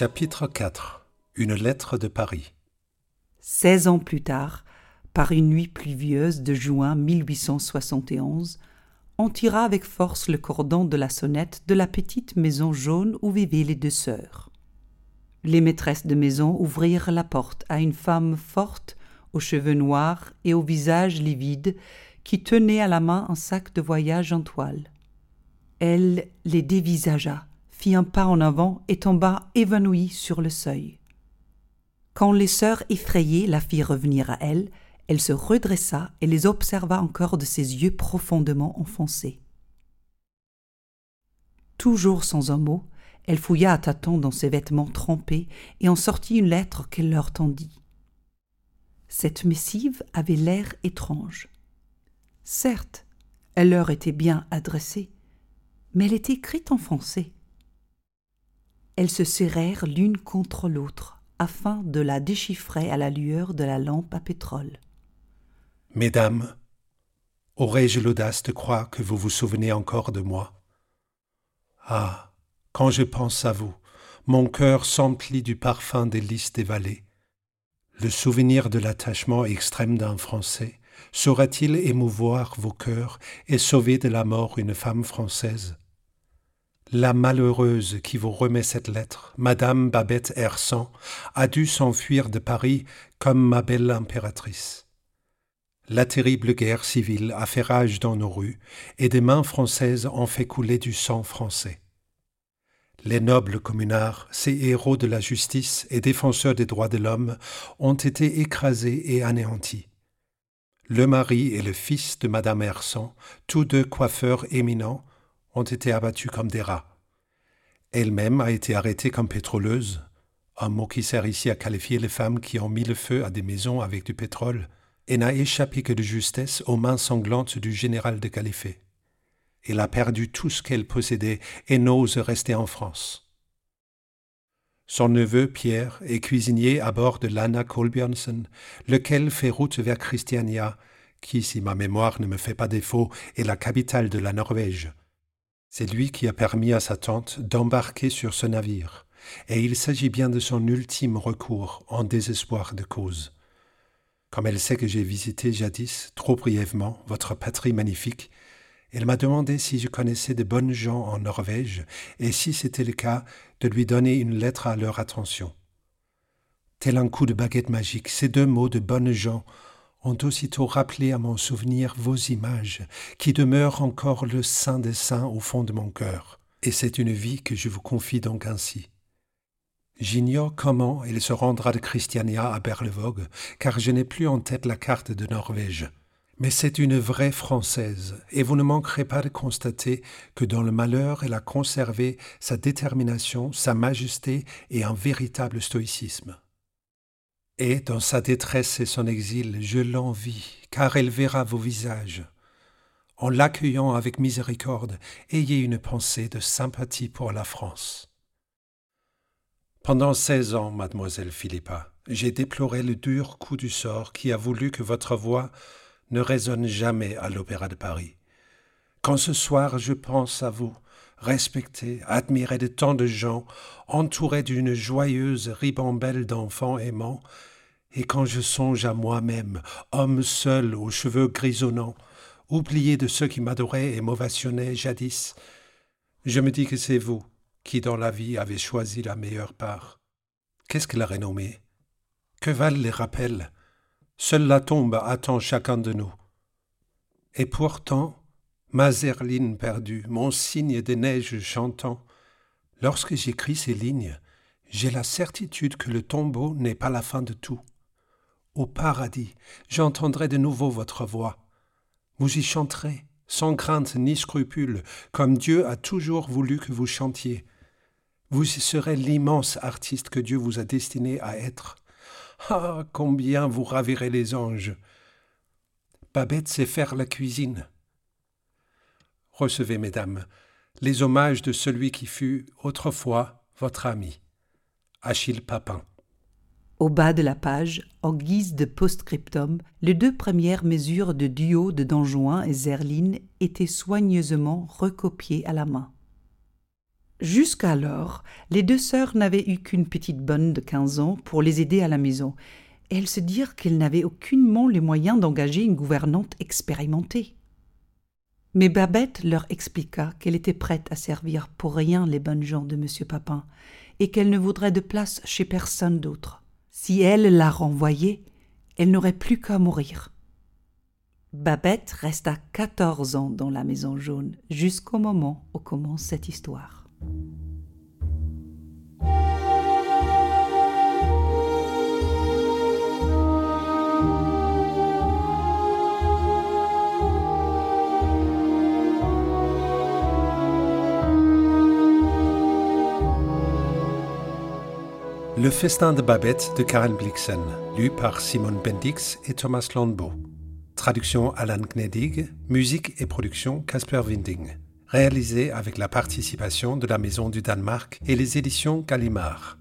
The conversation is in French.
Chapitre 4 Une lettre de Paris 16 ans plus tard, par une nuit pluvieuse de juin 1871, on tira avec force le cordon de la sonnette de la petite maison jaune où vivaient les deux sœurs. Les maîtresses de maison ouvrirent la porte à une femme forte, aux cheveux noirs et au visage livide, qui tenait à la main un sac de voyage en toile. Elle les dévisagea, fit un pas en avant et tomba évanouie sur le seuil. Quand les sœurs effrayées la firent revenir à elle, elle se redressa et les observa encore de ses yeux profondément enfoncés. Toujours sans un mot, elle fouilla à tâtons dans ses vêtements trempés et en sortit une lettre qu'elle leur tendit. Cette missive avait l'air étrange. Certes, elle leur était bien adressée, mais elle était écrite en français. Elles se serrèrent l'une contre l'autre afin de la déchiffrer à la lueur de la lampe à pétrole. Mesdames, aurais-je l'audace de croire que vous vous souvenez encore de moi? Ah, quand je pense à vous, mon cœur s'emplit du parfum des lys des vallées. Le souvenir de l'attachement extrême d'un Français saurait-il émouvoir vos cœurs et sauver de la mort une femme française? La malheureuse qui vous remet cette lettre, Madame Babette Hersan, a dû s'enfuir de Paris comme ma belle impératrice. La terrible guerre civile a fait rage dans nos rues, et des mains françaises ont fait couler du sang français. Les nobles communards, ces héros de la justice et défenseurs des droits de l'homme, ont été écrasés et anéantis. Le mari et le fils de Madame Hersan, tous deux coiffeurs éminents, ont été abattus comme des rats. Elle-même a été arrêtée comme pétroleuse, un mot qui sert ici à qualifier les femmes qui ont mis le feu à des maisons avec du pétrole, et n'a échappé que de justesse aux mains sanglantes du général de Califé. Elle a perdu tout ce qu'elle possédait et n'ose rester en France. Son neveu Pierre est cuisinier à bord de l'Anna Kolbjörnsen, lequel fait route vers Christiania, qui, si ma mémoire ne me fait pas défaut, est la capitale de la Norvège. C'est lui qui a permis à sa tante d'embarquer sur ce navire, et il s'agit bien de son ultime recours en désespoir de cause. Comme elle sait que j'ai visité jadis, trop brièvement, votre patrie magnifique, elle m'a demandé si je connaissais de bonnes gens en Norvège et si c'était le cas, de lui donner une lettre à leur attention. Tel un coup de baguette magique, ces deux mots de bonnes gens ont aussitôt rappelé à mon souvenir vos images, qui demeurent encore le saint des saints au fond de mon cœur. Et c'est une vie que je vous confie donc ainsi. J'ignore comment il se rendra de Christiania à Berlevåg, car je n'ai plus en tête la carte de Norvège. Mais c'est une vraie Française, et vous ne manquerez pas de constater que dans le malheur elle a conservé sa détermination, sa majesté et un véritable stoïcisme. Et dans sa détresse et son exil, je l'envie, car elle verra vos visages. En l'accueillant avec miséricorde, ayez une pensée de sympathie pour la France. Pendant seize ans, mademoiselle Philippa, j'ai déploré le dur coup du sort qui a voulu que votre voix ne résonne jamais à l'Opéra de Paris. Quand ce soir je pense à vous, respecté, admiré de tant de gens, entouré d'une joyeuse ribambelle d'enfants aimants, et quand je songe à moi-même, homme seul aux cheveux grisonnants, oublié de ceux qui m'adoraient et m'ovationnaient jadis, je me dis que c'est vous qui dans la vie avait choisi la meilleure part. Qu'est-ce que la renommée? Que valent les rappels? Seule la tombe attend chacun de nous. Et pourtant, ma zerline perdue, mon signe des neiges chantant, lorsque j'écris ces lignes, j'ai la certitude que le tombeau n'est pas la fin de tout. Au paradis, j'entendrai de nouveau votre voix. Vous y chanterez, sans crainte ni scrupule, comme Dieu a toujours voulu que vous chantiez. Vous serez l'immense artiste que Dieu vous a destiné à être. Ah, combien vous ravirez les anges. Babette sait faire la cuisine. Recevez, mesdames, les hommages de celui qui fut autrefois votre ami, Achille Papin. Au bas de la page, en guise de post-scriptum, les deux premières mesures de duo de Don Juan et Zerline étaient soigneusement recopiées à la main. Jusqu'alors, les deux sœurs n'avaient eu qu'une petite bonne de quinze ans pour les aider à la maison, et elles se dirent qu'elles n'avaient aucunement les moyens d'engager une gouvernante expérimentée. Mais Babette leur expliqua qu'elle était prête à servir pour rien les bonnes gens de M. Papin, et qu'elle ne voudrait de place chez personne d'autre. Si elle la renvoyait, elle n'aurait plus qu'à mourir. Babette resta quatorze ans dans la maison jaune jusqu'au moment où commence cette histoire. Le festin de Babette de Karen Blixen, lu par Simone Bendix et Thomas Landbeau. Traduction Alan Gnedig, musique et production Casper Winding. Réalisé avec la participation de la Maison du Danemark et les éditions Gallimard.